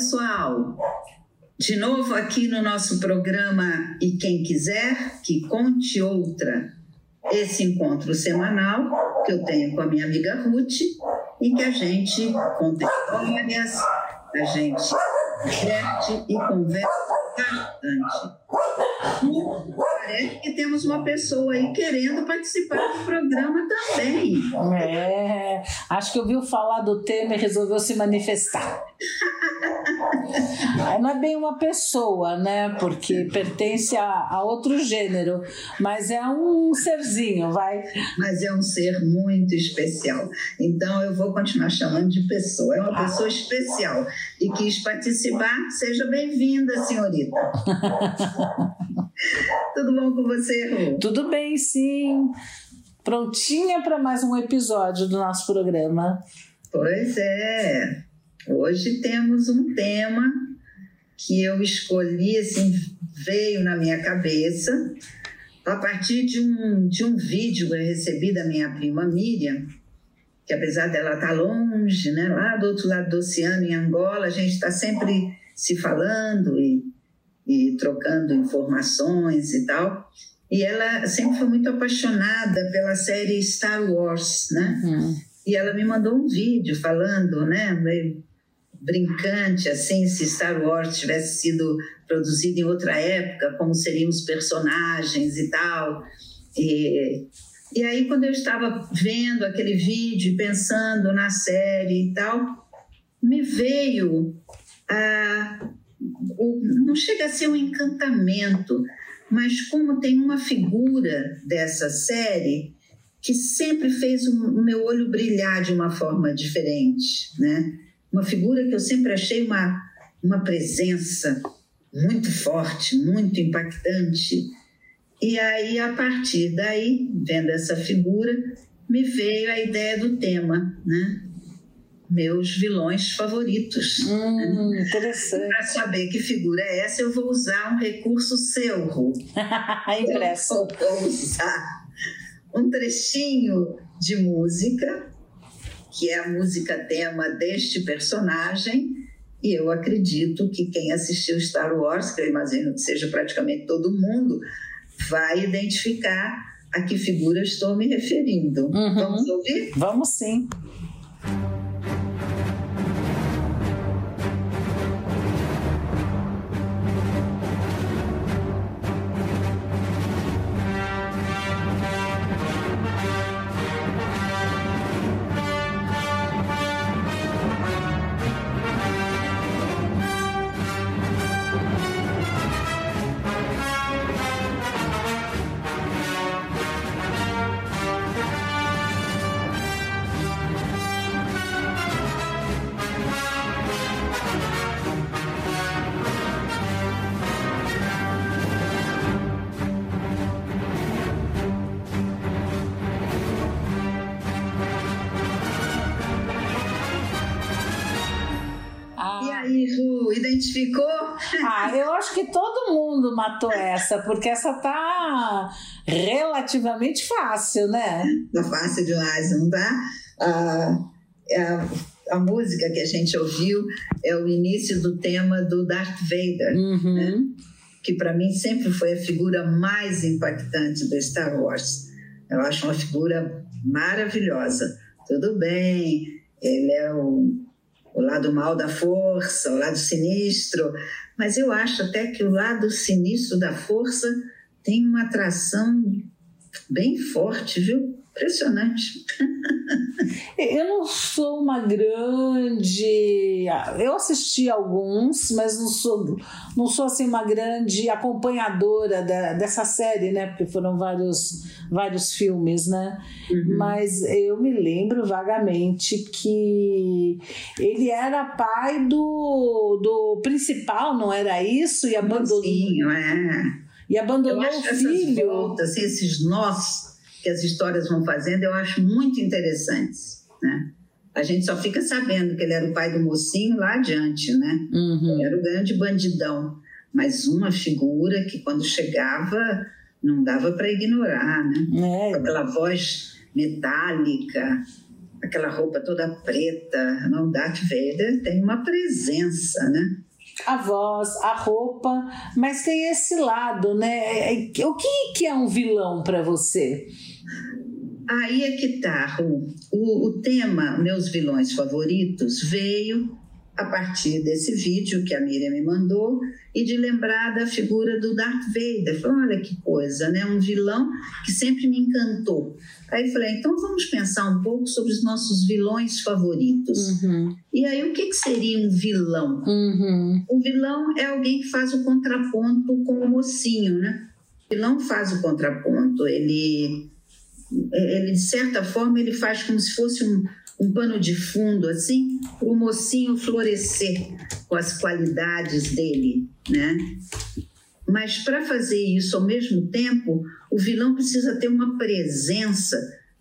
Pessoal! De novo aqui no nosso programa E Quem Quiser que Conte Outra. Esse encontro semanal que eu tenho com a minha amiga Ruth e que a gente conta histórias, a gente diverte e conversa bastante. Parece que temos uma pessoa aí querendo participar do programa também. É, acho que ouviu falar do tema e resolveu se manifestar. Não é bem uma pessoa, né? Porque pertence a, a outro gênero, mas é um serzinho, vai. Mas é um ser muito especial. Então eu vou continuar chamando de pessoa. É uma pessoa especial e quis participar. Seja bem-vinda, senhorita. Tudo bom com você, Ru? Tudo bem, sim. Prontinha para mais um episódio do nosso programa. Pois é. Hoje temos um tema que eu escolhi, assim, veio na minha cabeça a partir de um, de um vídeo que eu recebi da minha prima Miriam, que apesar dela estar tá longe, né, lá do outro lado do oceano, em Angola, a gente está sempre se falando e e trocando informações e tal. E ela sempre foi muito apaixonada pela série Star Wars, né? Uhum. E ela me mandou um vídeo falando, né, meio brincante, assim, se Star Wars tivesse sido produzido em outra época, como seriam os personagens e tal. E, e aí, quando eu estava vendo aquele vídeo, pensando na série e tal, me veio a não chega a ser um encantamento, mas como tem uma figura dessa série que sempre fez o meu olho brilhar de uma forma diferente, né? Uma figura que eu sempre achei uma, uma presença muito forte, muito impactante. E aí, a partir daí, vendo essa figura, me veio a ideia do tema, né? meus vilões favoritos. Hum, interessante. Para saber que figura é essa, eu vou usar um recurso seu, Ru. Impresso. Eu vou usar um trechinho de música, que é a música tema deste personagem, e eu acredito que quem assistiu Star Wars, que eu imagino que seja praticamente todo mundo, vai identificar a que figura estou me referindo. Uhum. Vamos ouvir? Vamos sim. Identificou? Ah, eu acho que todo mundo matou essa, porque essa tá relativamente fácil, né? Tá fácil demais, não tá? Ah, a, a, música que a gente ouviu é o início do tema do Darth Vader, uhum. né? que para mim sempre foi a figura mais impactante do Star Wars. Eu acho uma figura maravilhosa. Tudo bem, ele é o o lado mal da força, o lado sinistro, mas eu acho até que o lado sinistro da força tem uma atração bem forte, viu? Impressionante. Eu não sou uma grande. Eu assisti alguns, mas não sou, não sou assim uma grande acompanhadora da, dessa série, né? Porque foram vários, vários filmes, né? Uhum. Mas eu me lembro vagamente que ele era pai do, do principal, não era isso? E abandonou. Mocinho, é. E abandonou o filho. Voltas, esses nós que as histórias vão fazendo, eu acho muito interessantes, né? A gente só fica sabendo que ele era o pai do mocinho lá adiante, né? Uhum. Ele era o grande bandidão, mas uma figura que quando chegava não dava para ignorar, né? É. Aquela voz metálica, aquela roupa toda preta, não, Darth Vader tem uma presença, né? a voz, a roupa, mas tem esse lado, né? É, é, o que, que é um vilão para você? Aí é que tá, o, o tema Meus Vilões Favoritos veio a partir desse vídeo que a Miriam me mandou e de lembrar da figura do Darth Vader. Falei, olha que coisa, né? Um vilão que sempre me encantou. Aí falei, então vamos pensar um pouco sobre os nossos vilões favoritos. Uhum. E aí, o que, que seria um vilão? Uhum. Um vilão é alguém que faz o contraponto com o mocinho, né? O vilão faz o contraponto, ele, ele de certa forma, ele faz como se fosse um, um pano de fundo, assim, para o mocinho florescer com as qualidades dele, né? Mas para fazer isso ao mesmo tempo, o vilão precisa ter uma presença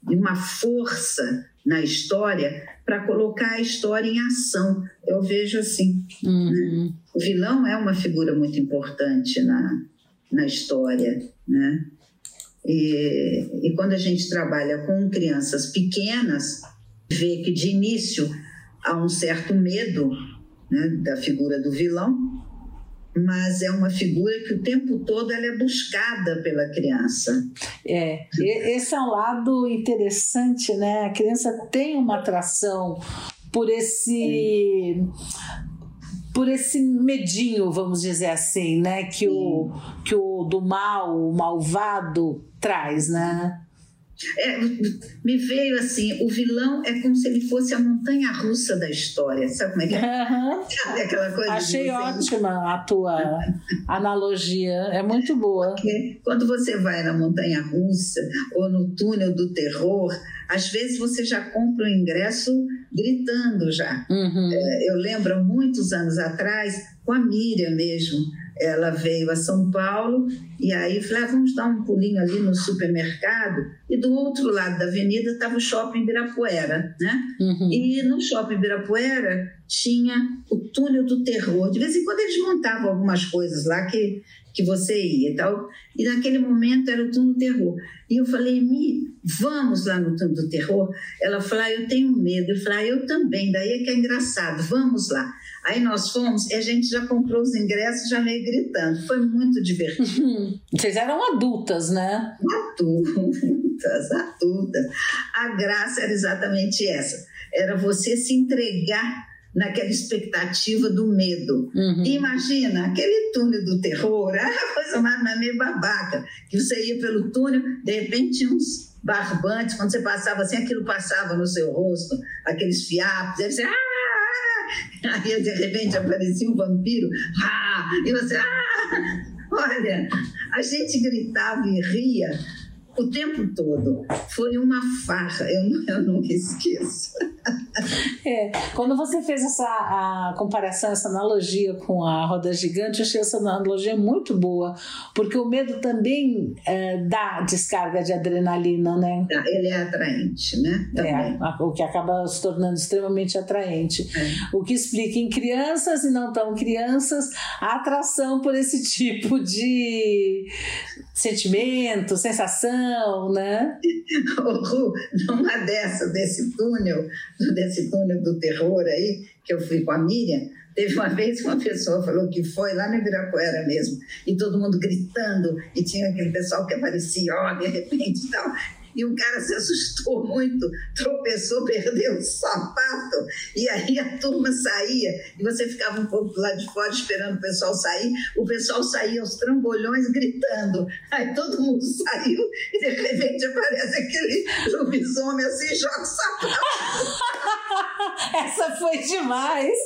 e uma força na história para colocar a história em ação. Eu vejo assim. Uhum. Né? O vilão é uma figura muito importante na, na história, né? E, e quando a gente trabalha com crianças pequenas, vê que de início há um certo medo né, da figura do vilão, mas é uma figura que o tempo todo ela é buscada pela criança. É, esse é um lado interessante, né? A criança tem uma atração por esse por esse medinho, vamos dizer assim, né, que o que o do mal, o malvado traz, né? É, me veio assim, o vilão é como se ele fosse a montanha russa da história, sabe como é que é? Uhum. Sabe aquela coisa Achei ótima a tua analogia, é muito boa. Porque quando você vai na montanha russa ou no túnel do terror, às vezes você já compra o ingresso gritando já. Uhum. É, eu lembro muitos anos atrás, com a Miriam mesmo, ela veio a São Paulo e aí falei, ah, vamos dar um pulinho ali no supermercado. E do outro lado da avenida estava o Shopping Ibirapuera, né? Uhum. E no Shopping Ibirapuera tinha o túnel do terror. De vez em quando eles montavam algumas coisas lá que, que você ia e tal. E naquele momento era o túnel do terror. E eu falei, Mi, vamos lá no túnel do terror? Ela falou, ah, eu tenho medo. Eu falei, ah, eu também. Daí é que é engraçado, vamos lá. Aí nós fomos e a gente já comprou os ingressos, já meio gritando. Foi muito divertido. Vocês eram adultas, né? Adultas, adultas. A graça era exatamente essa. Era você se entregar naquela expectativa do medo. Uhum. Imagina, aquele túnel do terror, a coisa mais meio babaca, que você ia pelo túnel, de repente tinha uns barbantes, quando você passava assim, aquilo passava no seu rosto, aqueles fiapos, aí você, ah, Aí de repente aparecia um vampiro, ah, e você, ah! Olha, a gente gritava e ria o tempo todo. Foi uma farra, eu, eu nunca esqueço. É, quando você fez essa a comparação, essa analogia com a roda gigante, eu achei essa analogia muito boa, porque o medo também é, dá descarga de adrenalina, né? Ele é atraente, né? É, também. É, o que acaba se tornando extremamente atraente. É. O que explica em crianças e não tão crianças a atração por esse tipo de sentimento, sensação, né? Numa dessa, desse túnel, desse túnel do terror aí, que eu fui com a Miriam, teve uma vez que uma pessoa falou que foi lá no Ibirapuera mesmo, e todo mundo gritando, e tinha aquele pessoal que aparecia, ó, de repente e tal. E o cara se assustou muito, tropeçou, perdeu o sapato, e aí a turma saía, e você ficava um pouco lado de fora esperando o pessoal sair, o pessoal saía aos trambolhões gritando, aí todo mundo saiu, e de repente aparece aquele lobisomem assim, joga o sapato. Essa foi demais!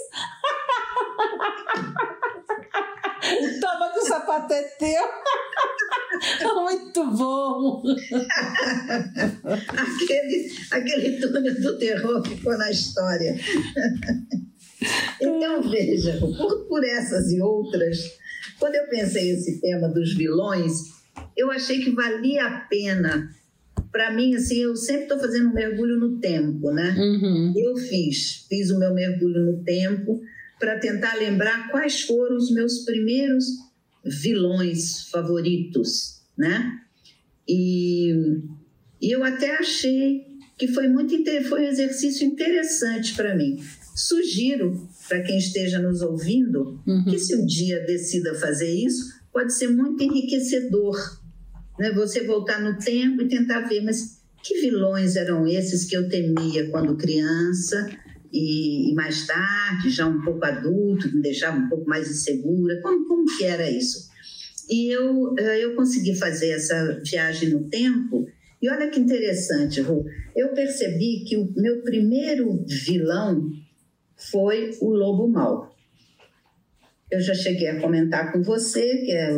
Toma que o sapato é teu. Muito bom. aquele, aquele túnel do terror ficou na história. Então, veja, por, por essas e outras, quando eu pensei esse tema dos vilões, eu achei que valia a pena. Para mim, assim, eu sempre estou fazendo um mergulho no tempo, né? Uhum. Eu fiz, fiz o meu mergulho no tempo para tentar lembrar quais foram os meus primeiros vilões favoritos, né? E, e eu até achei que foi muito foi um exercício interessante para mim. Sugiro para quem esteja nos ouvindo uhum. que se um dia decida fazer isso, pode ser muito enriquecedor, né? Você voltar no tempo e tentar ver, mas que vilões eram esses que eu temia quando criança? E, e, mais tarde, já um pouco adulto, me deixava um pouco mais insegura. Como, como que era isso? E eu, eh, eu consegui fazer essa viagem no tempo. E olha que interessante, Ru. Eu percebi que o meu primeiro vilão foi o lobo mau. Eu já cheguei a comentar com você que é,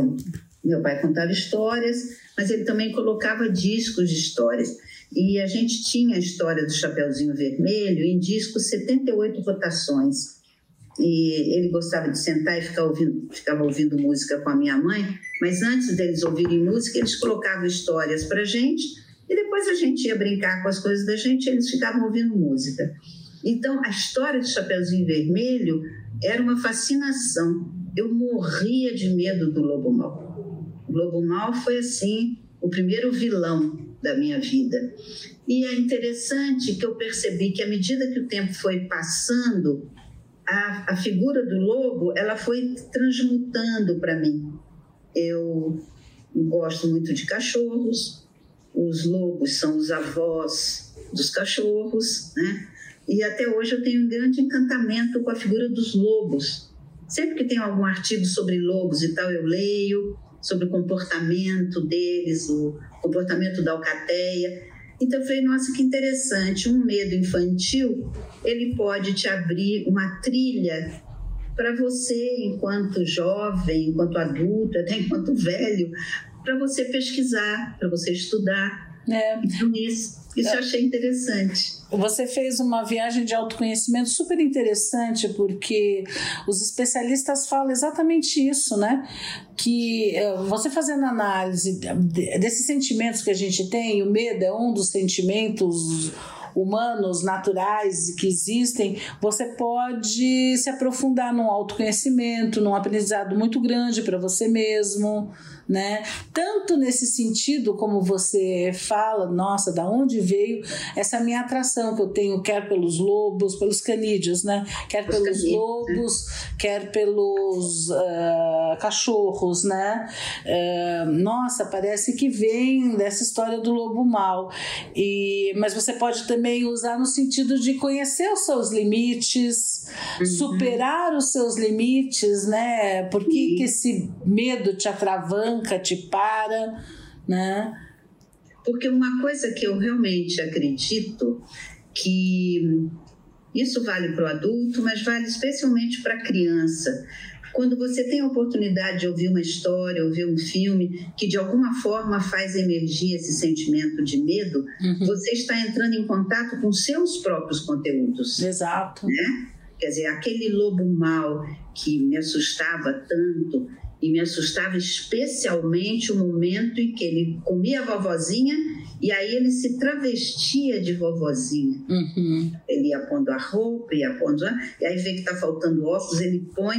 meu pai contava histórias, mas ele também colocava discos de histórias. E a gente tinha a história do Chapeuzinho Vermelho em disco 78 rotações. E ele gostava de sentar e ficar ouvindo, ficava ouvindo música com a minha mãe, mas antes deles ouvirem música, eles colocavam histórias para gente e depois a gente ia brincar com as coisas da gente eles ficavam ouvindo música. Então, a história do Chapeuzinho Vermelho era uma fascinação. Eu morria de medo do Lobo Mal. O Lobo Mal foi, assim, o primeiro vilão da minha vida. E é interessante que eu percebi que à medida que o tempo foi passando, a, a figura do lobo ela foi transmutando para mim. Eu gosto muito de cachorros, os lobos são os avós dos cachorros, né? E até hoje eu tenho um grande encantamento com a figura dos lobos. Sempre que tem algum artigo sobre lobos e tal, eu leio sobre o comportamento deles, o comportamento da alcateia. Então eu falei, nossa, que interessante, um medo infantil, ele pode te abrir uma trilha para você, enquanto jovem, enquanto adulto, até enquanto velho, para você pesquisar, para você estudar. É. Então, isso, isso eu achei interessante. Você fez uma viagem de autoconhecimento super interessante, porque os especialistas falam exatamente isso, né? Que eh, você fazendo análise desses sentimentos que a gente tem, o medo é um dos sentimentos humanos, naturais que existem, você pode se aprofundar num autoconhecimento, num aprendizado muito grande para você mesmo né? Tanto nesse sentido como você fala, nossa, da onde veio essa minha atração que eu tenho, quer pelos lobos, pelos canídeos, né? Quer pelos canídeos, lobos, né? quer pelos uh, cachorros, né? Uh, nossa, parece que vem dessa história do lobo mau. E, mas você pode também usar no sentido de conhecer os seus limites, uhum. superar os seus limites, né? Por que, que esse medo te atravanca? Tranca, te para, né? Porque uma coisa que eu realmente acredito que isso vale para o adulto, mas vale especialmente para a criança. Quando você tem a oportunidade de ouvir uma história, ouvir um filme que de alguma forma faz emergir esse sentimento de medo, uhum. você está entrando em contato com seus próprios conteúdos. Exato. Né? Quer dizer, aquele lobo mau que me assustava tanto, e me assustava especialmente o momento em que ele comia a vovozinha e aí ele se travestia de vovozinha. Uhum. Ele ia pondo a roupa, ia pondo. E aí vê que está faltando óculos, ele põe.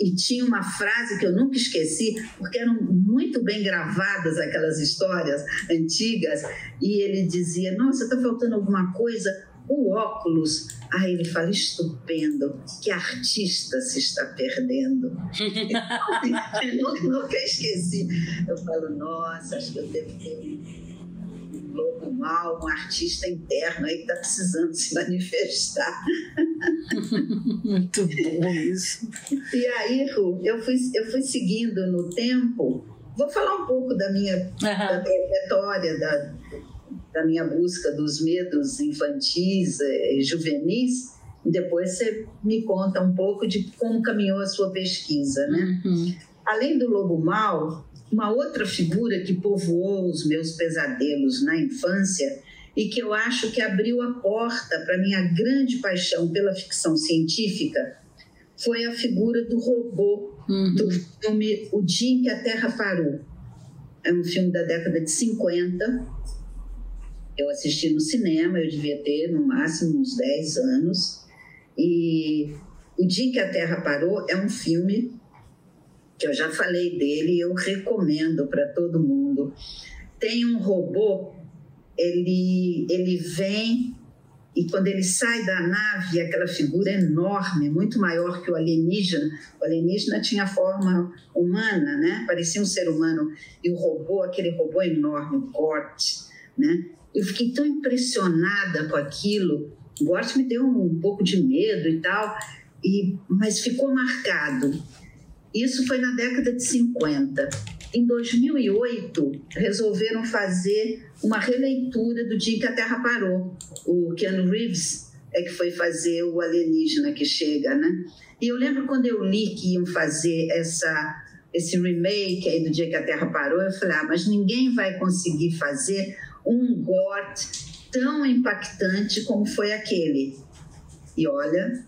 E tinha uma frase que eu nunca esqueci, porque eram muito bem gravadas aquelas histórias antigas. E ele dizia: Nossa, está faltando alguma coisa? O óculos Aí ele fala: estupendo, que artista se está perdendo. eu nunca esqueci. Eu falo: nossa, acho que eu devo ter lobo mal, um artista interno aí que está precisando se manifestar. Muito bom isso. E aí, Ru, eu fui, eu fui seguindo no tempo. Vou falar um pouco da minha uhum. da trajetória, da, da minha busca dos medos infantis e eh, juvenis. Depois você me conta um pouco de como caminhou a sua pesquisa, né? Uhum. Além do lobo mal, uma outra figura que povoou os meus pesadelos na infância e que eu acho que abriu a porta para minha grande paixão pela ficção científica foi a figura do robô uhum. do filme O Dia em que a Terra Parou. É um filme da década de 50. Eu assisti no cinema, eu devia ter no máximo uns 10 anos. E O Dia que a Terra Parou é um filme que eu já falei dele e eu recomendo para todo mundo. Tem um robô, ele, ele vem e quando ele sai da nave, aquela figura enorme, muito maior que o alienígena. O alienígena tinha forma humana, né? Parecia um ser humano. E o robô, aquele robô enorme, o Gort, né? Eu fiquei tão impressionada com aquilo. O me deu um pouco de medo e tal, e, mas ficou marcado. Isso foi na década de 50. Em 2008, resolveram fazer uma releitura do dia que a Terra parou. O Keanu Reeves é que foi fazer o alienígena que chega, né? E eu lembro quando eu li que iam fazer essa esse remake aí do dia que a Terra parou, eu falei, ah, mas ninguém vai conseguir fazer um Gort tão impactante como foi aquele. E olha,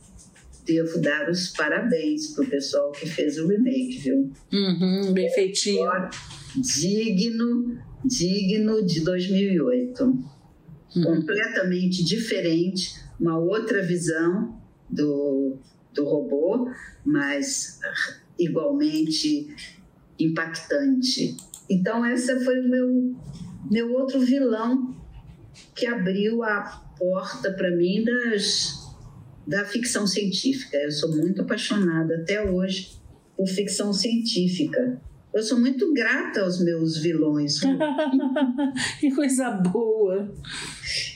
devo dar os parabéns pro pessoal que fez o remake, viu? Uhum, bem feitinho. Digno, digno de 2008. Uhum. Completamente diferente, uma outra visão do, do robô, mas igualmente impactante. Então, esse foi o meu, meu outro vilão que abriu a porta para mim das da ficção científica. Eu sou muito apaixonada até hoje por ficção científica. Eu sou muito grata aos meus vilões. que coisa boa!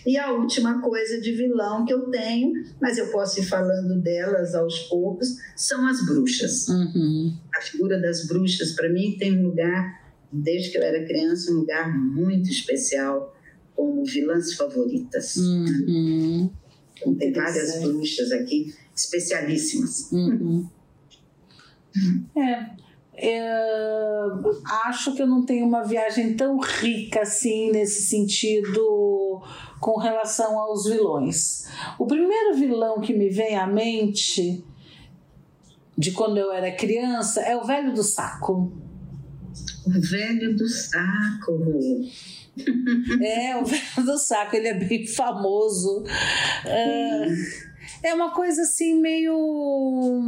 E a última coisa de vilão que eu tenho, mas eu posso ir falando delas aos poucos, são as bruxas. Uhum. A figura das bruxas, para mim, tem um lugar, desde que eu era criança, um lugar muito especial como vilãs favoritas. Uhum. Então, tem várias bruxas aqui, especialíssimas. Uhum. É, é, acho que eu não tenho uma viagem tão rica assim nesse sentido com relação aos vilões. O primeiro vilão que me vem à mente de quando eu era criança é o velho do saco. O velho do saco. É, o velho do saco, ele é bem famoso. É, é uma coisa assim meio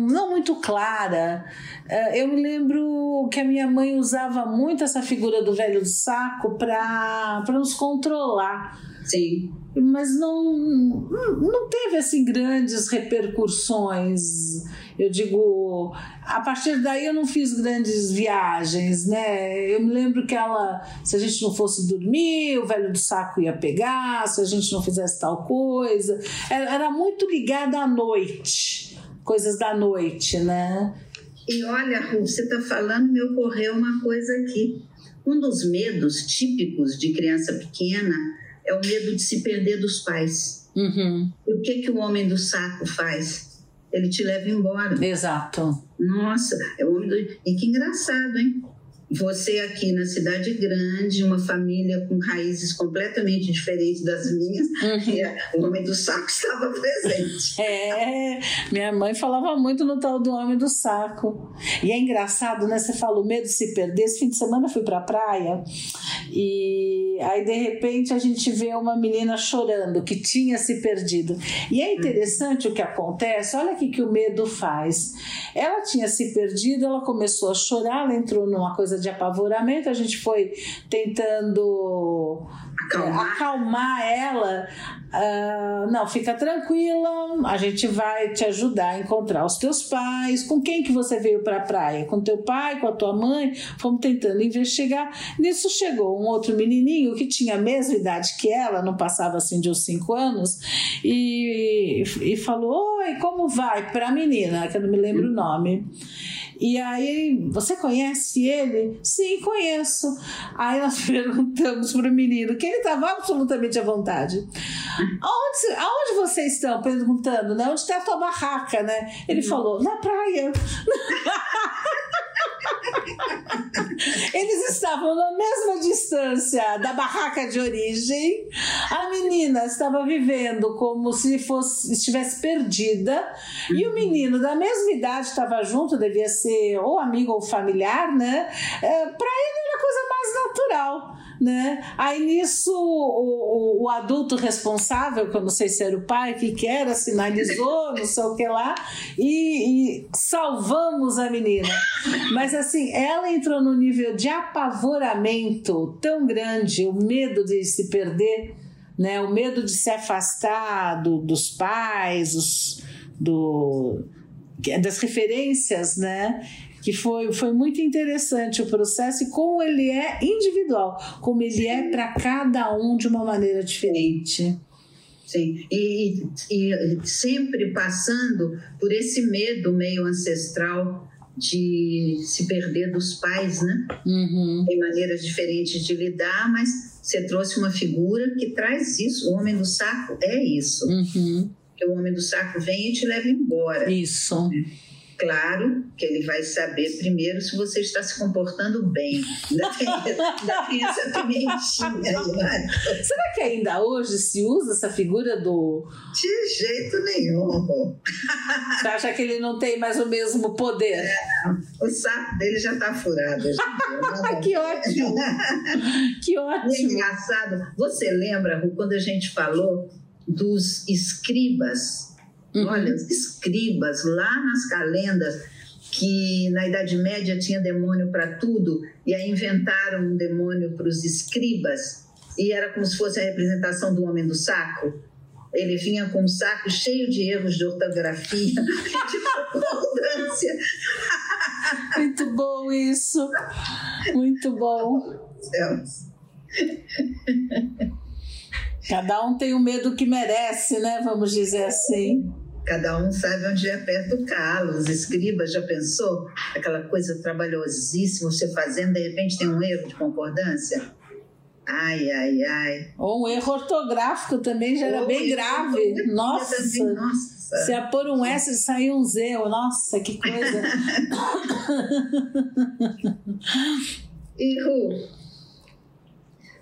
não muito clara. É, eu me lembro que a minha mãe usava muito essa figura do velho do saco para nos controlar. Sim mas não, não teve assim grandes repercussões. Eu digo, a partir daí eu não fiz grandes viagens, né? Eu me lembro que ela, se a gente não fosse dormir, o velho do saco ia pegar, se a gente não fizesse tal coisa. Era, era muito ligada à noite, coisas da noite, né? E olha, Ru, você está falando, me ocorreu uma coisa aqui. Um dos medos típicos de criança pequena é o medo de se perder dos pais. Uhum. E o que, que o homem do saco faz? Ele te leva embora. Exato. Nossa, é o homem do... E que engraçado, hein? Você aqui na cidade grande, uma família com raízes completamente diferentes das minhas, uhum. e o homem do saco estava presente. É, minha mãe falava muito no tal do homem do saco. E é engraçado, né? Você falou medo de se perder. Esse fim de semana eu fui pra praia e aí de repente a gente vê uma menina chorando que tinha se perdido. E é interessante o que acontece. Olha o que o medo faz. Ela tinha se perdido, ela começou a chorar, ela entrou numa coisa de apavoramento, a gente foi tentando acalmar, acalmar ela. Uh, não, fica tranquila, a gente vai te ajudar a encontrar os teus pais. Com quem que você veio para a praia? Com teu pai, com a tua mãe? Fomos tentando investigar. Nisso chegou um outro menininho que tinha a mesma idade que ela, não passava assim de uns 5 anos, e, e falou: Oi, como vai? Para a menina, que eu não me lembro o nome. E aí, você conhece ele? Sim, conheço. Aí nós perguntamos para o menino, que ele estava absolutamente à vontade. Aonde, aonde vocês estão? Perguntando, né? Onde está a tua barraca, né? Ele falou, na praia. Eles estavam na mesma distância da barraca de origem. A menina estava vivendo como se fosse estivesse perdida e o menino da mesma idade estava junto, devia ser ou amigo ou familiar, né? É, Para ele era a coisa mais natural né? Aí nisso o, o, o, adulto responsável, que eu não sei se era o pai que, que era, sinalizou, não sei o que lá, e, e salvamos a menina. Mas assim, ela entrou no nível de apavoramento tão grande, o medo de se perder, né? O medo de se afastar do, dos pais, os, do, das referências, né? Que foi, foi muito interessante o processo e como ele é individual, como ele é para cada um de uma maneira diferente. Sim, e, e, sempre passando por esse medo meio ancestral de se perder dos pais, né? Uhum. Tem maneiras diferentes de lidar, mas você trouxe uma figura que traz isso. O homem do saco é isso. Uhum. Que o homem do saco vem e te leva embora. Isso. Né? Claro que ele vai saber primeiro se você está se comportando bem. Ainda tem, ainda tem essa pimentinha. Será que ainda hoje se usa essa figura do. De jeito nenhum. Você acha que ele não tem mais o mesmo poder? É, o saco dele já está furado. que ótimo! que ótimo! E é engraçado. Você lembra, quando a gente falou dos escribas? Uhum. Olha, escribas lá nas calendas, que na Idade Média tinha demônio para tudo, e aí inventaram um demônio para os escribas, e era como se fosse a representação do homem do saco. Ele vinha com um saco cheio de erros de ortografia, de concordância. Muito bom isso. Muito bom. Cada um tem o medo que merece, né? Vamos dizer assim. Cada um sabe onde aperta o calo. Os escribas, já pensou? Aquela coisa trabalhosíssima, você fazendo, de repente tem um erro de concordância. Ai, ai, ai. Ou um erro ortográfico também já era Ou bem grave. Nossa. Também, nossa. Se a pôr um S e sair um Z, nossa, que coisa. e Ru,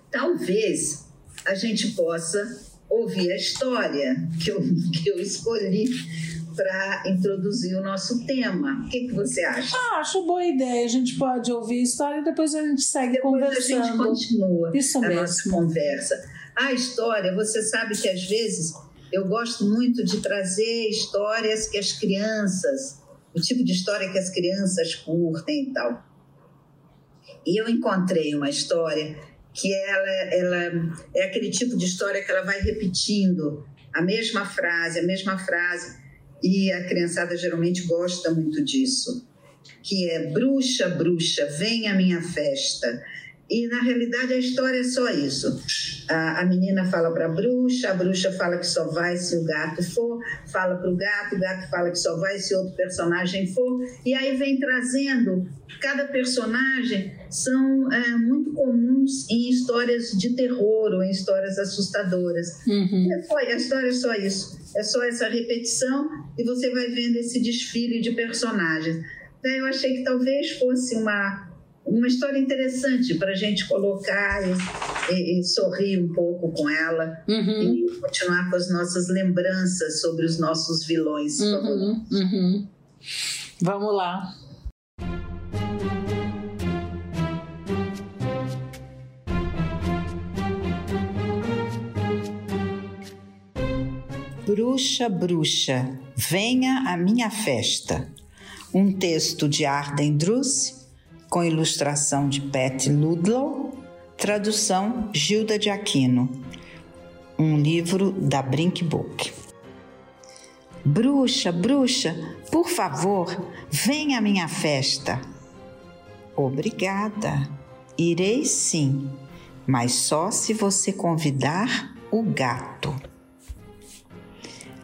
talvez a gente possa ouvir a história que eu, que eu escolhi para introduzir o nosso tema. O que, que você acha? Ah, acho boa ideia. A gente pode ouvir a história e depois a gente segue depois conversando. a gente continua Isso a mesmo. nossa conversa. A história, você sabe que às vezes eu gosto muito de trazer histórias que as crianças, o tipo de história que as crianças curtem e tal. E eu encontrei uma história que ela, ela é aquele tipo de história que ela vai repetindo a mesma frase, a mesma frase, e a criançada geralmente gosta muito disso, que é bruxa, bruxa, vem à minha festa. E na realidade a história é só isso. A, a menina fala para a bruxa, a bruxa fala que só vai se o gato for, fala para o gato, o gato fala que só vai se outro personagem for, e aí vem trazendo. Cada personagem são é, muito comuns em histórias de terror ou em histórias assustadoras. Uhum. É, a história é só isso. É só essa repetição e você vai vendo esse desfile de personagens. Daí eu achei que talvez fosse uma uma história interessante para a gente colocar e, e, e, sorrir um pouco com ela uhum. e continuar com as nossas lembranças sobre os nossos vilões. Uhum. Uhum. Vamos lá. Bruxa, bruxa, venha à minha festa. Um texto de Arden Druce com ilustração de Pat Ludlow, Tradução Gilda de Aquino. Um livro da Brink Book. Bruxa, bruxa, por favor, venha à minha festa. Obrigada. Irei sim, mas só se você convidar o gato.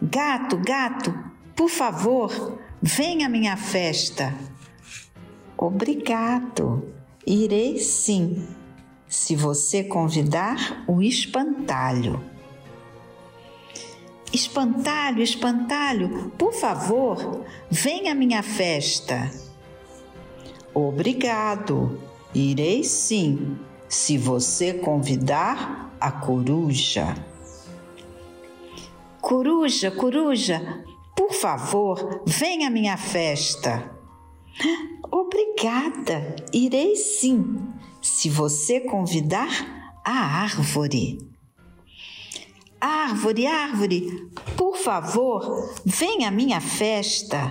Gato, gato, por favor, venha à minha festa. Obrigado. Irei sim, se você convidar o espantalho. Espantalho, espantalho, por favor, venha à minha festa. Obrigado, irei sim, se você convidar a coruja. Coruja, coruja, por favor, venha à minha festa. Obrigada, irei sim, se você convidar a árvore. Árvore, árvore, por favor, venha à minha festa.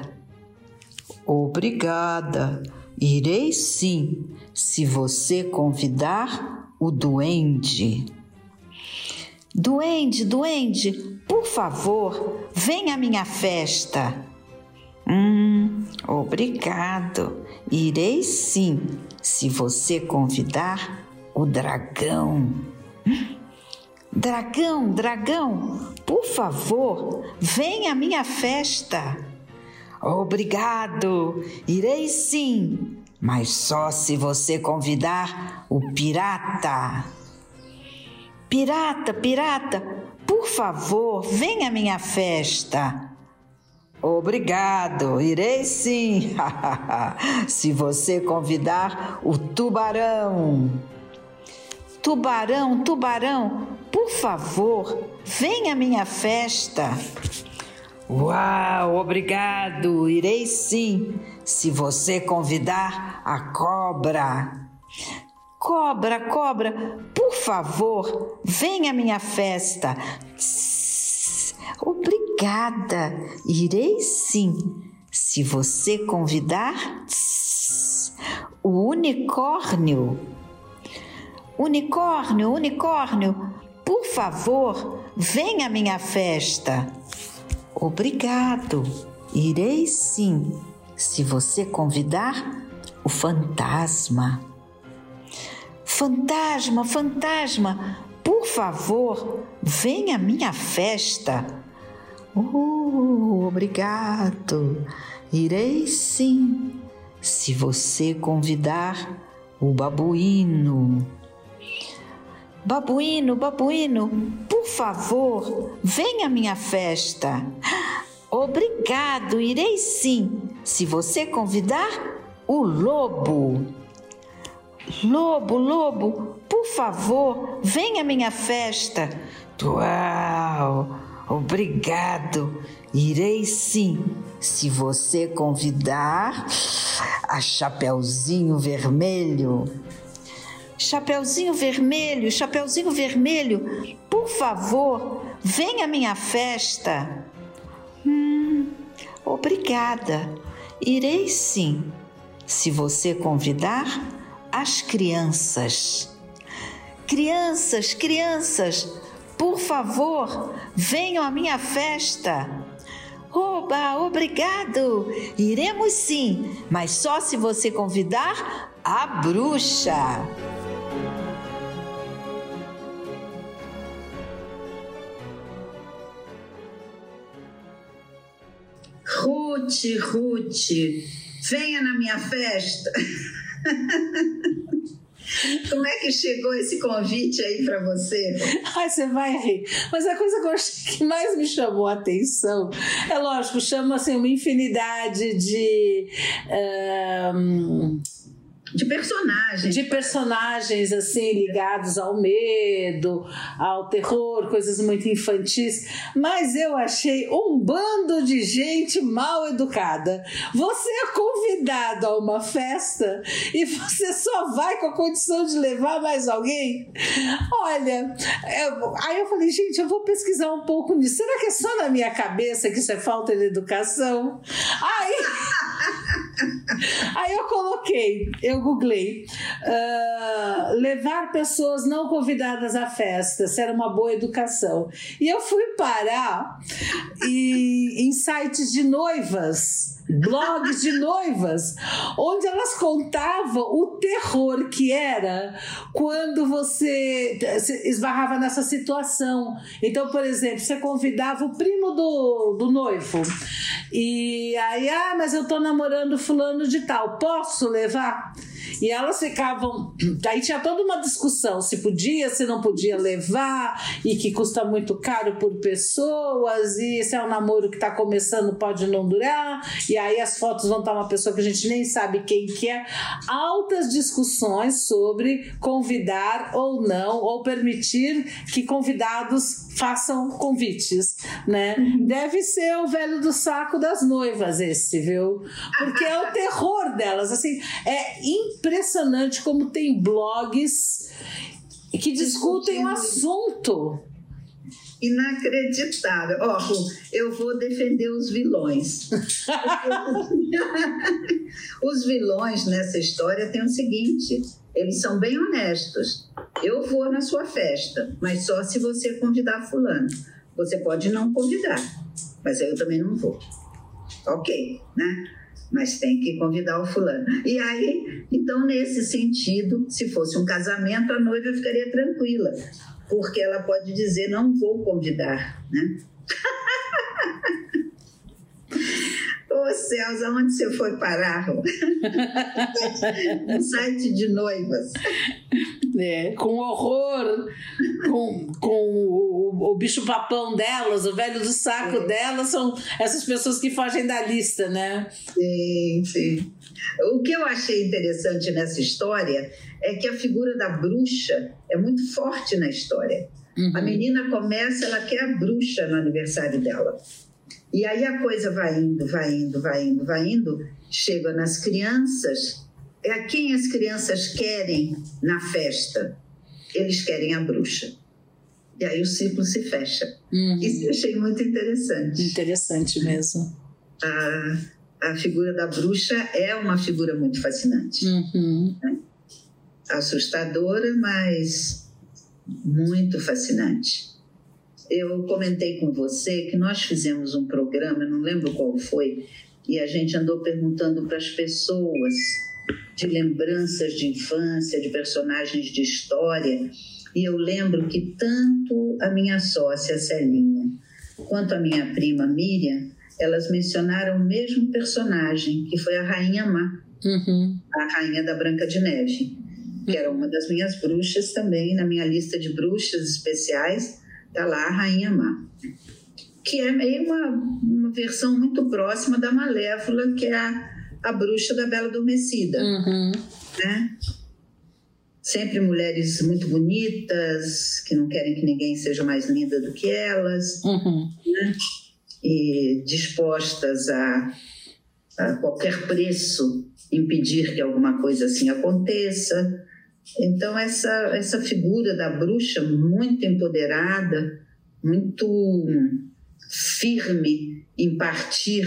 Obrigada, irei sim, se você convidar o duende. Duende, duende, por favor, venha à minha festa. Hum, obrigado. Irei sim, se você convidar o dragão. Dragão, dragão, por favor, venha à minha festa. Obrigado, irei sim, mas só se você convidar o pirata. Pirata, pirata, por favor, venha à minha festa. Obrigado, irei sim, se você convidar o tubarão. Tubarão, tubarão, por favor, venha à minha festa. Uau, obrigado, irei sim, se você convidar a cobra. Cobra, cobra, por favor, venha à minha festa. Obrigada, irei sim, se você convidar o unicórnio. Unicórnio, unicórnio, por favor, venha à minha festa. Obrigado, irei sim, se você convidar o fantasma. Fantasma, fantasma, por favor, venha à minha festa. Oh, obrigado, irei sim, se você convidar o babuíno. Babuíno, babuíno, por favor, venha à minha festa. Obrigado, irei sim, se você convidar o lobo. Lobo, lobo, por favor, venha à minha festa. Uau, obrigado, irei sim, se você convidar a Chapeuzinho Vermelho. Chapeuzinho vermelho, Chapeuzinho vermelho, por favor, venha à minha festa. Hum, obrigada. Irei sim, se você convidar as crianças. Crianças, crianças, por favor, venham à minha festa. Oba, obrigado! Iremos sim, mas só se você convidar a bruxa. Ruth, Ruth, venha na minha festa. Como é que chegou esse convite aí para você? Ai, você vai rir. Mas a coisa que, mais me chamou a atenção é lógico, chama assim, uma infinidade de. Um, de personagens. De personagens, assim, ligados ao medo, ao terror, coisas muito infantis. Mas eu achei um bando de gente mal educada. Você é convidado a uma festa e você só vai com a condição de levar mais alguém? Olha, eu, aí eu falei, gente, eu vou pesquisar um pouco nisso. Será que é só na minha cabeça que isso é falta de educação? Aí. Aí eu coloquei, eu googlei, uh, levar pessoas não convidadas à festa, se era uma boa educação. E eu fui parar e, em sites de noivas blogs de noivas, onde elas contavam o terror que era quando você esbarrava nessa situação. Então, por exemplo, você convidava o primo do, do noivo, e aí, ah, mas eu tô namorando fulano de tal, posso levar? E elas ficavam. Aí tinha toda uma discussão se podia, se não podia levar, e que custa muito caro por pessoas, e se é um namoro que está começando, pode não durar. E aí as fotos vão estar uma pessoa que a gente nem sabe quem que é. Altas discussões sobre convidar ou não, ou permitir que convidados façam convites, né? Uhum. Deve ser o velho do saco das noivas esse, viu? Porque é o terror delas, assim, é impressionante como tem blogs que discutem o assunto. Inacreditável. Ó, oh, eu vou defender os vilões. os vilões nessa história têm o seguinte: eles são bem honestos. Eu vou na sua festa, mas só se você convidar fulano. Você pode não convidar, mas eu também não vou. Ok, né? Mas tem que convidar o fulano. E aí, então, nesse sentido, se fosse um casamento, a noiva ficaria tranquila, porque ela pode dizer: não vou convidar, né? Ô céus, aonde você foi parar? um site de noivas. É, com horror, com, com o, o bicho-papão delas, o velho do saco é. delas, são essas pessoas que fogem da lista, né? Sim, sim. O que eu achei interessante nessa história é que a figura da bruxa é muito forte na história. Uhum. A menina começa, ela quer a bruxa no aniversário dela. E aí a coisa vai indo, vai indo, vai indo, vai indo, chega nas crianças. É quem as crianças querem na festa? Eles querem a bruxa. E aí o ciclo se fecha. Uhum. Isso eu achei muito interessante. Interessante mesmo. A, a figura da bruxa é uma figura muito fascinante. Uhum. Né? Assustadora, mas muito fascinante eu comentei com você que nós fizemos um programa, não lembro qual foi, e a gente andou perguntando para as pessoas de lembranças de infância, de personagens de história, e eu lembro que tanto a minha sócia Celinha quanto a minha prima Miriam, elas mencionaram o mesmo personagem, que foi a Rainha Má, uhum. a Rainha da Branca de Neve, que era uma das minhas bruxas também, na minha lista de bruxas especiais Está lá a Rainha Má, que é meio uma, uma versão muito próxima da Malévola, que é a, a bruxa da Bela Adormecida. Uhum. Né? Sempre mulheres muito bonitas, que não querem que ninguém seja mais linda do que elas, uhum. né? e dispostas a, a qualquer preço impedir que alguma coisa assim aconteça. Então, essa, essa figura da bruxa muito empoderada, muito firme em partir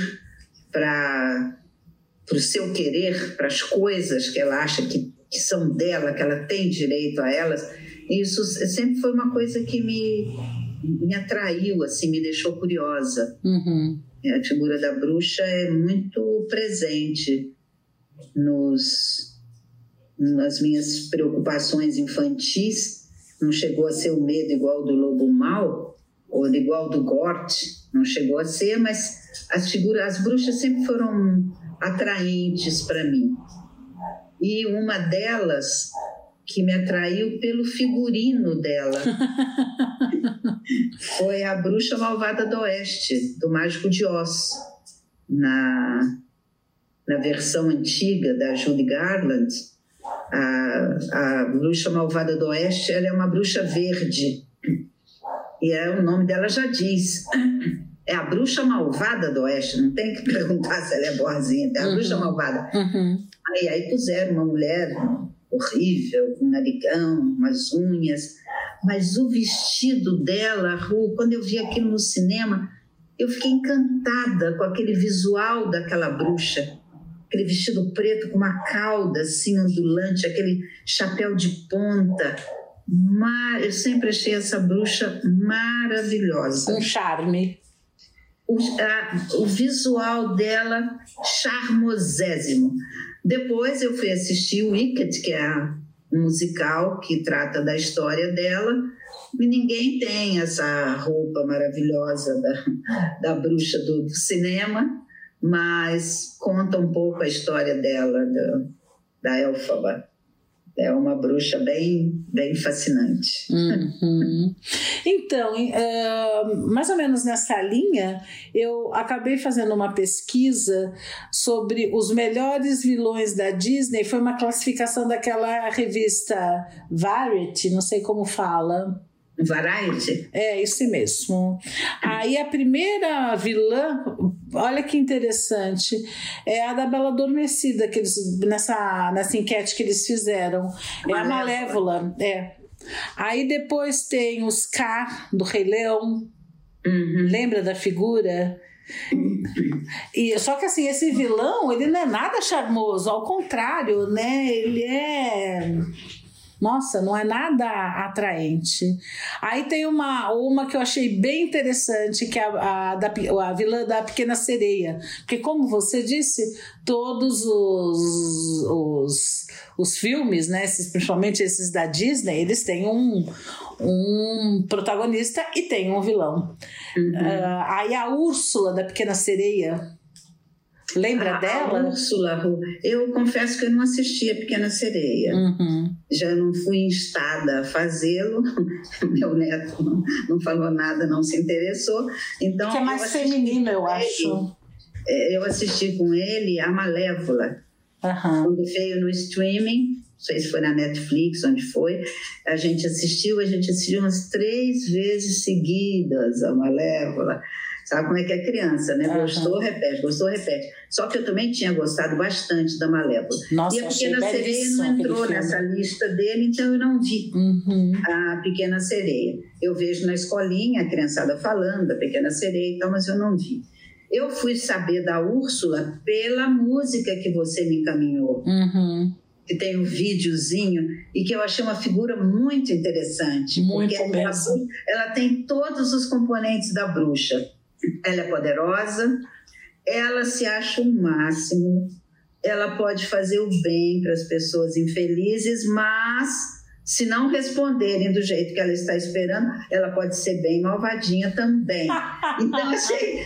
para o seu querer, para as coisas que ela acha que, que são dela, que ela tem direito a elas, isso sempre foi uma coisa que me, me atraiu, assim, me deixou curiosa. Uhum. A figura da bruxa é muito presente nos nas minhas preocupações infantis, não chegou a ser o medo igual do lobo mau, ou igual do Gort, não chegou a ser, mas as figuras, as bruxas sempre foram atraentes para mim. E uma delas que me atraiu pelo figurino dela foi a Bruxa Malvada do Oeste, do Mágico de Oz, na, na versão antiga da Judy Garland a, a bruxa malvada do oeste, ela é uma bruxa verde. E é, o nome dela já diz. É a bruxa malvada do oeste, não tem que perguntar se ela é boazinha, é a uhum. bruxa malvada. Uhum. Aí, aí puseram uma mulher horrível, com um narigão, umas unhas, mas o vestido dela, Ru, quando eu vi aquilo no cinema, eu fiquei encantada com aquele visual daquela bruxa aquele vestido preto com uma cauda assim ondulante, aquele chapéu de ponta. Mar... Eu sempre achei essa bruxa maravilhosa. Um charme. O, a, o visual dela charmosésimo. Depois eu fui assistir o Wicked, que é um musical que trata da história dela, e ninguém tem essa roupa maravilhosa da, da bruxa do, do cinema, mas conta um pouco a história dela, do, da Elfaba é uma bruxa bem, bem fascinante. Uhum. Então, uh, mais ou menos nessa linha, eu acabei fazendo uma pesquisa sobre os melhores vilões da Disney. Foi uma classificação daquela revista Variety, não sei como fala. Variety? É, isso mesmo. Aí a primeira vilã, olha que interessante, é a da Bela Adormecida, que eles, nessa, nessa enquete que eles fizeram. É a Malévola, é. Aí depois tem os K do Rei Leão. Uhum. Lembra da figura? E, só que assim, esse vilão, ele não é nada charmoso, ao contrário, né? Ele é nossa, não é nada atraente. Aí tem uma, uma que eu achei bem interessante, que é a, a, da, a vilã da Pequena Sereia. Porque, como você disse, todos os, os, os filmes, né, esses, principalmente esses da Disney, eles têm um, um protagonista e tem um vilão. Uhum. Uh, aí a Úrsula da Pequena Sereia Lembra a, dela? A Úrsula, eu confesso que eu não assisti a Pequena Sereia. Uhum. Já não fui instada a fazê-lo. Meu neto não, não, falou nada, não se interessou. Então, que é mais feminino, eu acho. É, eu assisti com ele a Malévola. Uhum. Quando veio no streaming, não sei se foi na Netflix, onde foi, a gente assistiu, a gente assistiu umas três vezes seguidas a Malévola. Sabe como é que é criança, né? Uhum. Gostou, repete, gostou, repete. Só que eu também tinha gostado bastante da Malévola. Nossa, e a Pequena Sereia não entrou nessa lista dele, então eu não vi uhum. a Pequena Sereia. Eu vejo na escolinha a criançada falando da Pequena Sereia e tal, mas eu não vi. Eu fui saber da Úrsula pela música que você me encaminhou. Uhum que tem um videozinho e que eu achei uma figura muito interessante. Muito porque ela, ela, tem todos os componentes da bruxa ela é poderosa, ela se acha o máximo, ela pode fazer o bem para as pessoas infelizes, mas se não responderem do jeito que ela está esperando, ela pode ser bem malvadinha também. Então, achei.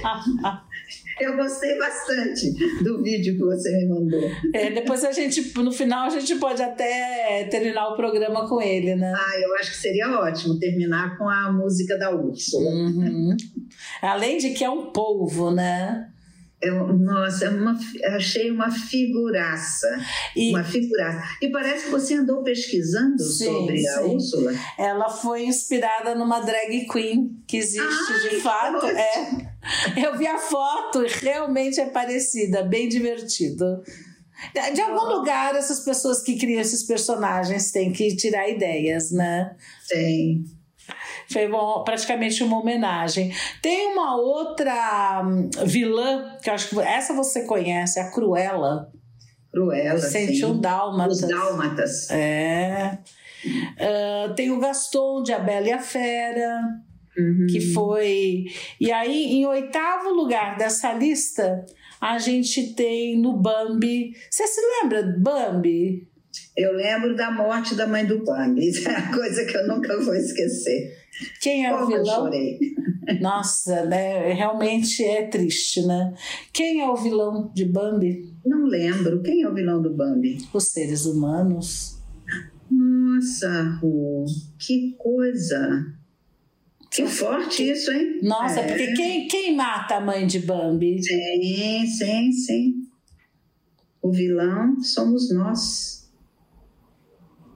Eu gostei bastante do vídeo que você me mandou. É, depois a gente, no final, a gente pode até terminar o programa com ele, né? Ah, eu acho que seria ótimo terminar com a música da Úrsula. Uhum. Além de que é um polvo, né? Eu, nossa, uma, achei uma figuraça. E, uma figuraça. E parece que você andou pesquisando sim, sobre a sim. Úrsula. Ela foi inspirada numa drag queen que existe Ai, de fato. É. Eu vi a foto e realmente é parecida, bem divertido. De algum lugar, essas pessoas que criam esses personagens têm que tirar ideias, né? Tem. Foi bom, praticamente uma homenagem. Tem uma outra hum, vilã, que eu acho que essa você conhece, a Cruella. Cruella, Sente um Dálmatas. Os Dálmatas. É. Uh, tem o Gaston de A Bela e a Fera. Uhum. Que foi. E aí, em oitavo lugar dessa lista, a gente tem no Bambi. Você se lembra do Bambi? Eu lembro da morte da mãe do Bambi. Isso é uma coisa que eu nunca vou esquecer. Quem é Como o vilão? Eu chorei. Nossa, né? Realmente é triste, né? Quem é o vilão de Bambi? Não lembro. Quem é o vilão do Bambi? Os seres humanos. Nossa, Ru, que coisa. Que forte isso, hein? Nossa, é. porque quem, quem mata a mãe de Bambi? Sim, sim, sim. O vilão somos nós.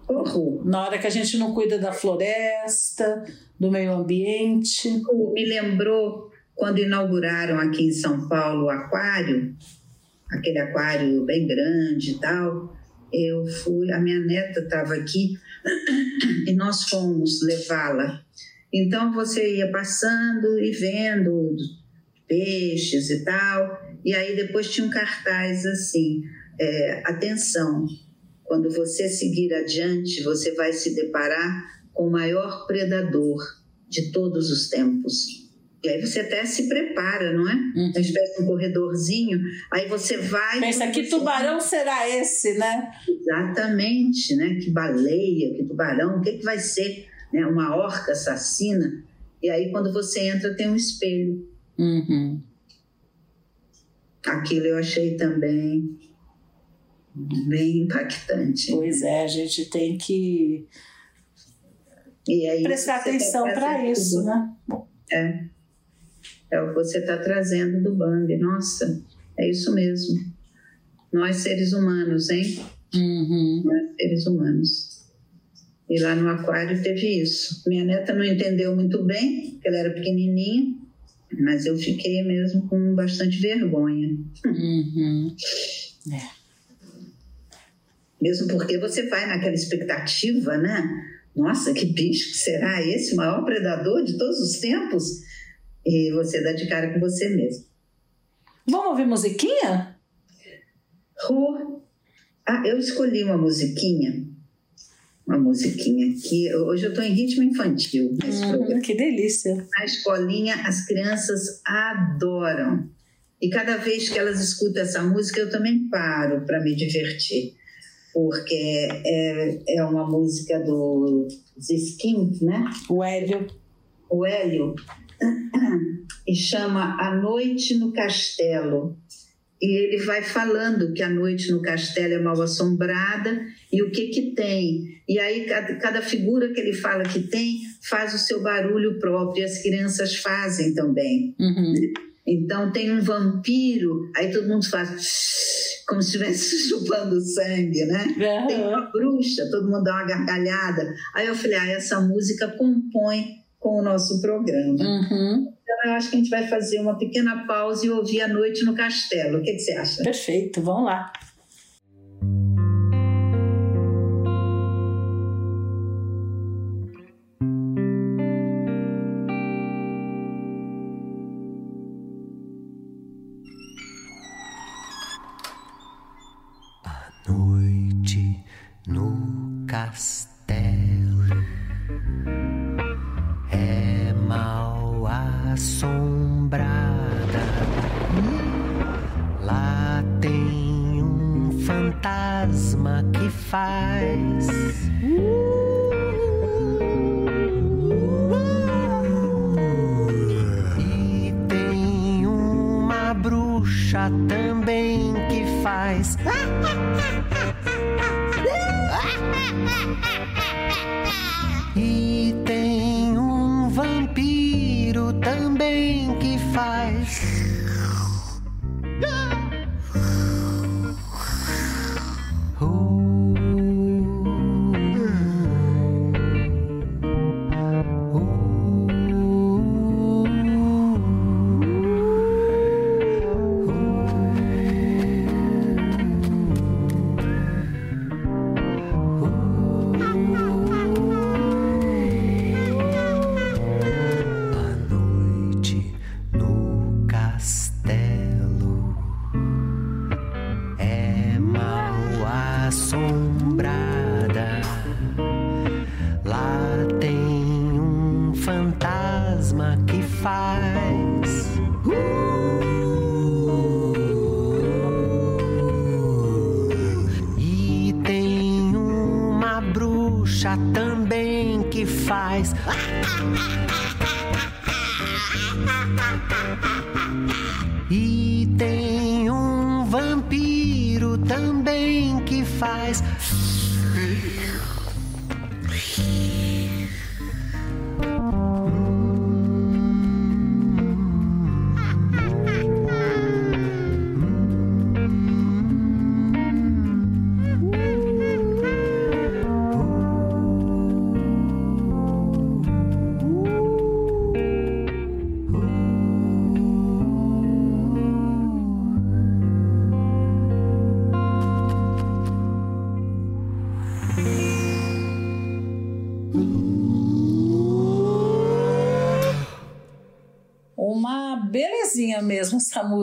Horror. Na hora que a gente não cuida da floresta, do meio ambiente. Me lembrou quando inauguraram aqui em São Paulo o aquário, aquele aquário bem grande e tal. Eu fui, a minha neta estava aqui e nós fomos levá-la. Então você ia passando e vendo peixes e tal, e aí depois tinha um cartaz assim: é, atenção, quando você seguir adiante, você vai se deparar com o maior predador de todos os tempos. E aí você até se prepara, não é? Uhum. Uma espécie de um corredorzinho. Aí você vai. Pensa, que tubarão será esse, né? Exatamente, né? Que baleia, que tubarão, o que, que vai ser? Né? Uma orca assassina. E aí, quando você entra, tem um espelho. Uhum. Aquilo eu achei também bem impactante. Pois é, a gente tem que prestar atenção para isso, né? É. É o que você está trazendo do Bambi. Nossa, é isso mesmo. Nós, seres humanos, hein? Uhum. Nós, seres humanos. E lá no aquário teve isso. Minha neta não entendeu muito bem, porque ela era pequenininha, mas eu fiquei mesmo com bastante vergonha. Uhum. É. Mesmo porque você vai naquela expectativa, né? Nossa, que bicho que será esse, o maior predador de todos os tempos? E você dá de cara com você mesmo. Vamos ouvir musiquinha? Rô. Ah, eu escolhi uma musiquinha. Uma musiquinha que hoje eu estou em ritmo infantil. Hum, que delícia. Na escolinha, as crianças adoram. E cada vez que elas escutam essa música, eu também paro para me divertir. Porque é, é uma música do Skins, né? O Hélio. O Hélio e chama A Noite no Castelo. E ele vai falando que a noite no castelo é mal assombrada e o que que tem. E aí cada, cada figura que ele fala que tem faz o seu barulho próprio e as crianças fazem também. Uhum. Então tem um vampiro, aí todo mundo faz como se estivesse chupando sangue, né? Uhum. Tem uma bruxa, todo mundo dá uma gargalhada. Aí eu falei, ah, essa música compõe com o nosso programa. Uhum. Então, eu acho que a gente vai fazer uma pequena pausa e ouvir a noite no castelo. O que, que você acha? Perfeito, vamos lá.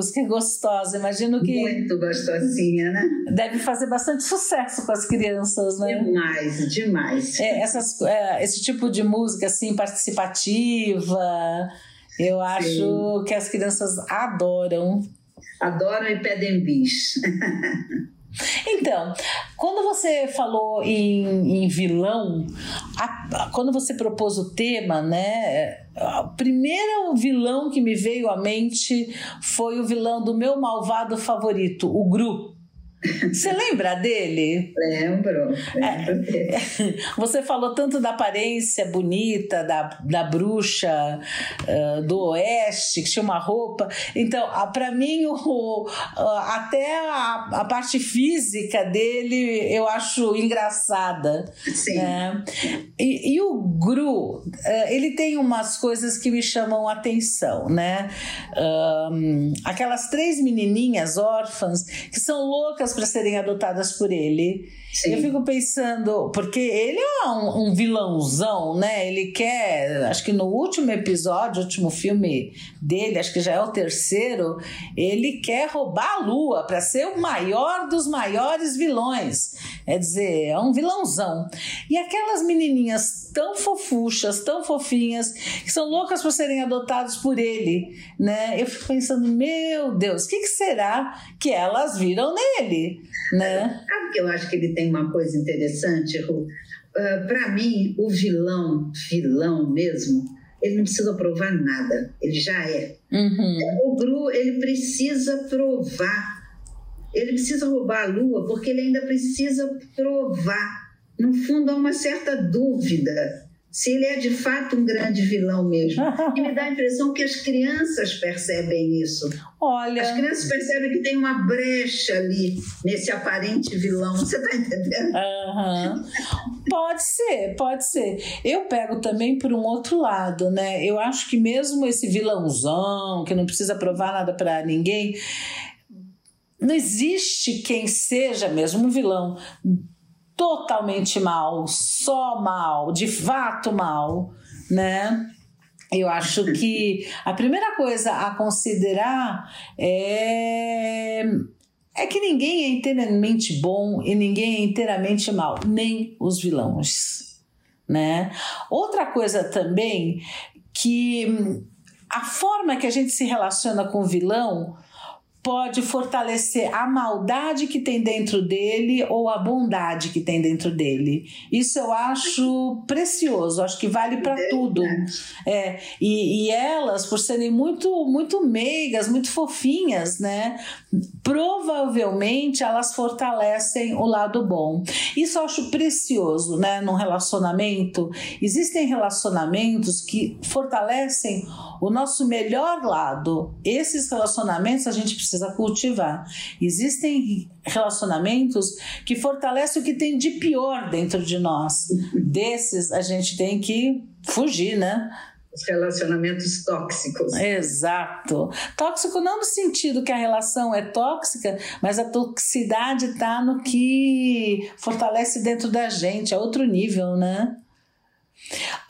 Música, é gostosa. Imagino que. Muito gostosinha, né? Deve fazer bastante sucesso com as crianças, né? Demais, demais. É, essas, é, esse tipo de música, assim, participativa, eu acho Sim. que as crianças adoram. Adoram e pedem bis. Então, quando você falou em, em vilão, a, quando você propôs o tema, né? O primeiro vilão que me veio à mente foi o vilão do meu malvado favorito, o Gru. Você lembra dele? Lembro. lembro é, você falou tanto da aparência bonita da, da bruxa uh, do oeste, que tinha uma roupa. Então, para mim, o, até a, a, parte física dele eu acho engraçada. Sim. Né? E, e, o Gru, uh, ele tem umas coisas que me chamam a atenção, né? Um, aquelas três menininhas órfãs que são loucas para serem adotadas por ele. Sim. Eu fico pensando, porque ele é um, um, vilãozão, né? Ele quer, acho que no último episódio, último filme dele, acho que já é o terceiro, ele quer roubar a lua para ser o maior dos maiores vilões. É dizer, é um vilãozão. E aquelas menininhas tão fofuchas, tão fofinhas, que são loucas por serem adotadas por ele, né? Eu fico pensando, meu Deus, o que, que será que elas viram nele, né? Sabe que eu acho que ele tem tem uma coisa interessante, Ru. Uh, ah, Para mim, o vilão, vilão mesmo, ele não precisa provar nada, ele já é. Uhum. O Gru, ele precisa provar. Ele precisa roubar a lua porque ele ainda precisa provar. No fundo, há uma certa dúvida se ele é de fato um grande vilão mesmo. E me dá a impressão que as crianças percebem isso. Olha. As crianças percebem que tem uma brecha ali nesse aparente vilão. Você está entendendo? Uhum. Pode ser, pode ser. Eu pego também por um outro lado, né? Eu acho que mesmo esse vilãozão, que não precisa provar nada para ninguém, não existe quem seja mesmo um vilão totalmente mal, só mal, de fato mal, né? Eu acho que a primeira coisa a considerar é é que ninguém é inteiramente bom e ninguém é inteiramente mal, nem os vilões, né? Outra coisa também que a forma que a gente se relaciona com o vilão pode fortalecer a maldade que tem dentro dele ou a bondade que tem dentro dele. Isso eu acho precioso, acho que vale para tudo. É, e, e elas, por serem muito, muito meigas, muito fofinhas, né? Provavelmente elas fortalecem o lado bom. Isso eu acho precioso, né? Num relacionamento. Existem relacionamentos que fortalecem o nosso melhor lado. Esses relacionamentos a gente precisa cultivar. Existem relacionamentos que fortalecem o que tem de pior dentro de nós. Desses a gente tem que fugir, né? Os relacionamentos tóxicos. Exato. Tóxico não no sentido que a relação é tóxica, mas a toxicidade está no que fortalece dentro da gente, é outro nível, né?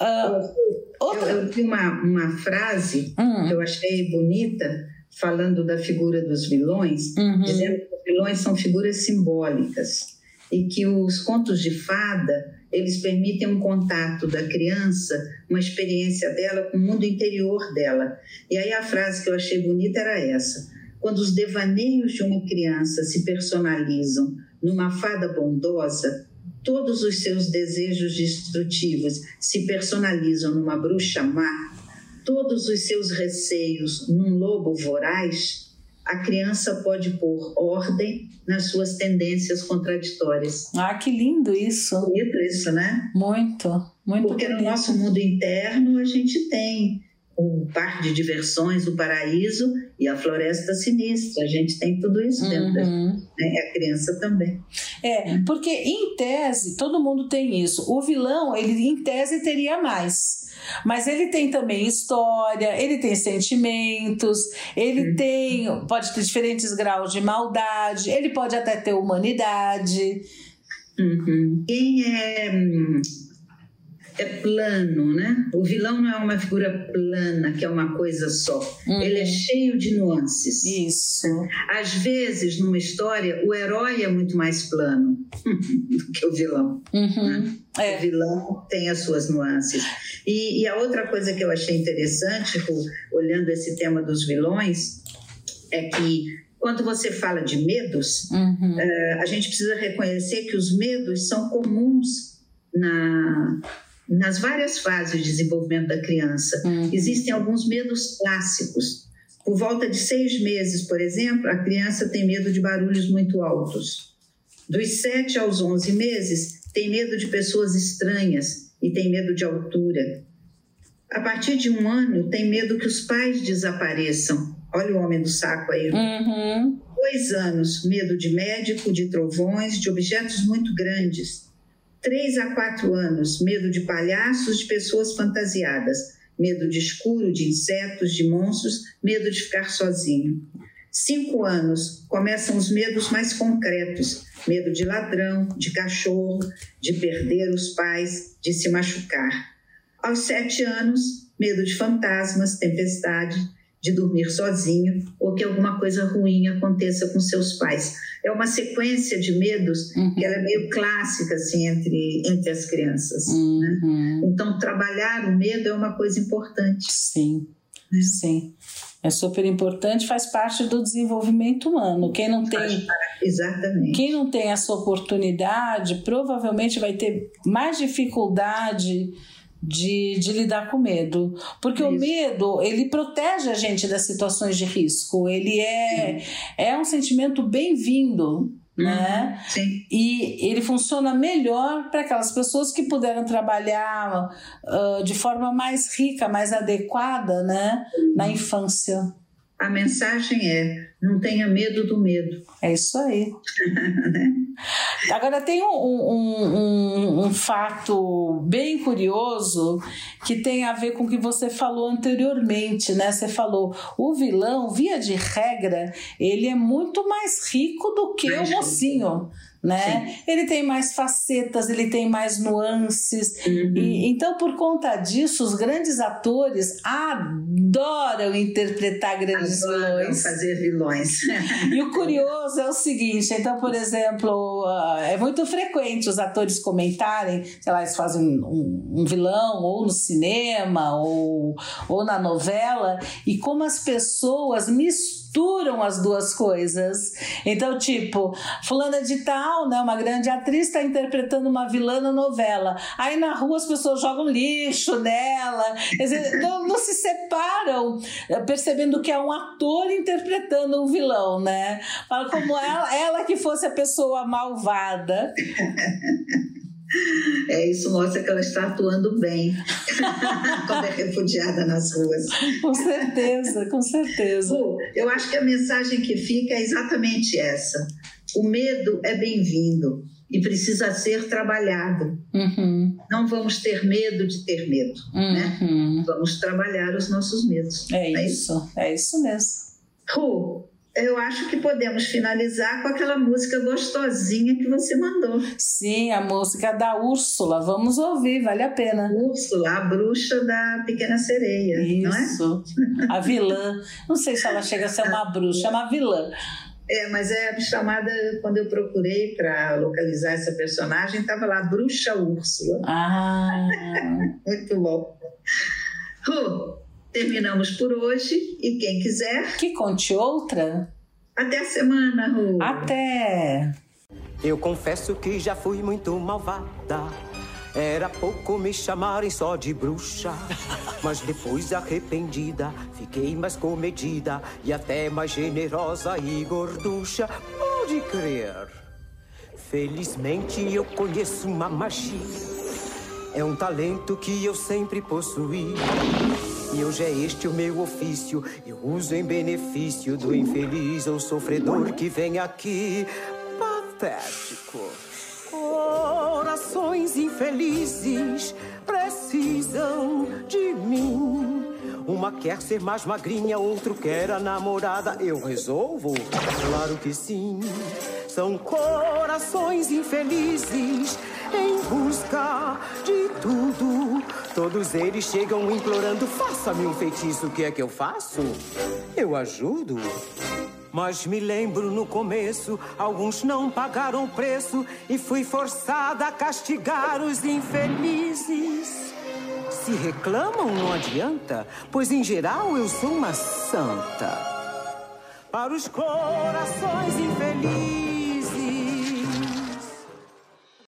Uh, outra... Eu, eu vi uma, uma frase hum. que eu achei bonita falando da figura dos vilões, uhum. dizendo que os vilões são figuras simbólicas e que os contos de fada eles permitem um contato da criança, uma experiência dela com o mundo interior dela. E aí a frase que eu achei bonita era essa: quando os devaneios de uma criança se personalizam numa fada bondosa, todos os seus desejos destrutivos se personalizam numa bruxa má todos os seus receios num lobo voraz, a criança pode pôr ordem nas suas tendências contraditórias. Ah, que lindo isso! Bonito isso, né? Muito, muito Porque bonito. no nosso mundo interno a gente tem o parque de diversões, o paraíso e a floresta sinistra. A gente tem tudo isso dentro uhum. da gente, né? a criança também. É, porque em tese todo mundo tem isso. O vilão, ele em tese teria mais. Mas ele tem também história, ele tem sentimentos, ele uhum. tem, pode ter diferentes graus de maldade, ele pode até ter humanidade. Uhum. Quem é hum, é plano, né? O vilão não é uma figura plana, que é uma coisa só. Uhum. Ele é cheio de nuances. Isso. Às vezes, numa história, o herói é muito mais plano do que o vilão. Uhum. Né? É. O vilão tem as suas nuances. E, e, a outra coisa que eu achei interessante, olhando esse tema dos vilões, é que quando você fala de medos, uhum. uh, a gente precisa reconhecer que os medos são comuns na, nas várias fases de desenvolvimento da criança. Uhum. Existem alguns medos clássicos. Por volta de seis meses, por exemplo, a criança tem medo de barulhos muito altos. Dos sete aos onze meses, tem medo de pessoas estranhas e tem medo de altura. A partir de um ano, tem medo que os pais desapareçam. Olha o homem do saco aí. Uhum. Dois anos, medo de médico, de trovões, de objetos muito grandes. Três a quatro anos, medo de palhaços, de pessoas fantasiadas. Medo de escuro, de insetos, de monstros, medo de ficar sozinho. Cinco anos, começam os medos mais concretos: medo de ladrão, de cachorro, de perder os pais, de se machucar. Aos sete anos, medo de fantasmas, tempestade, de dormir sozinho ou que alguma coisa ruim aconteça com seus pais. É uma sequência de medos uhum. que ela é meio clássica assim entre entre as crianças. Né? Uhum. Né? Então trabalhar o medo é uma coisa importante. Sim, né? sim. É super importante, faz parte do desenvolvimento humano. Quem não tem, exatamente. Quem não tem essa oportunidade, provavelmente vai ter mais dificuldade de, de lidar com medo. Porque Isso. o medo, ele protege a gente das situações de risco. Ele é, é um sentimento bem-vindo. Né? Uhum. Sim. E ele funciona melhor para aquelas pessoas que puderam trabalhar uh, de forma mais rica, mais adequada né? na infância. A mensagem é: não tenha medo do medo. É isso aí. Agora, tem um, um, um, um, fato bem curioso que tem a ver com o que você falou anteriormente, né? Você falou, o vilão, via de regra, ele é muito mais rico do que o mocinho. Né? Sim. Ele tem mais facetas, ele tem mais nuances. Uhum. E, então, por conta disso, os grandes atores adoram interpretar grandes adoram vilões. fazer vilões. e o curioso é o seguinte: então, por exemplo, uh, é muito frequente os atores comentarem, sei lá, eles fazem um, um vilão ou no cinema ou, ou na novela, e como as pessoas misturam misturam as duas coisas. Então, tipo, fulana de tal, né, uma grande atriz está interpretando uma vilã na novela. Aí na rua as pessoas jogam lixo nela. Dizer, não, não se separam, eh, percebendo que é um ator interpretando um vilão, né? Fala como ela, ela que fosse a pessoa malvada. É, isso mostra que ela está atuando bem quando é refugiada nas ruas. Com certeza, com certeza. eu acho que a mensagem que fica é exatamente essa. O medo é bem-vindo e precisa ser trabalhado. Uhum. Não vamos ter medo de ter medo, né? uhum. né? Vamos trabalhar os nossos medos. É, é isso, isso, é isso mesmo. Ru, eu acho que podemos finalizar com aquela música gostosinha que você mandou. Sim, a música da Úrsula. Vamos ouvir, vale a pena. Úrsula, a bruxa da Pequena Sereia, Isso. não é? A vilã. Não sei se ela chega a ser uma bruxa, é uma vilã. É, mas é chamada, quando eu procurei para localizar essa personagem, estava lá, Bruxa Úrsula. Ah! Muito bom. Ru, Terminamos por hoje e quem quiser. Que conte outra. Até a semana, Ru. Até. Eu confesso que já fui muito malvada. Era pouco me chamarem só de bruxa. Mas depois arrependida, fiquei mais comedida e até mais generosa e gorducha. Pode crer. Felizmente eu conheço uma magia. É um talento que eu sempre possuí. E hoje é este o meu ofício. Eu uso em benefício do infeliz ou sofredor que vem aqui. Patético. Corações infelizes precisam de mim. Uma quer ser mais magrinha, outro quer a namorada. Eu resolvo? Claro que sim. São corações infelizes em busca de tudo. Todos eles chegam implorando: faça-me um feitiço, o que é que eu faço? Eu ajudo. Mas me lembro no começo, alguns não pagaram preço e fui forçada a castigar os infelizes. Se reclamam, não adianta, pois em geral eu sou uma santa. Para os corações infelizes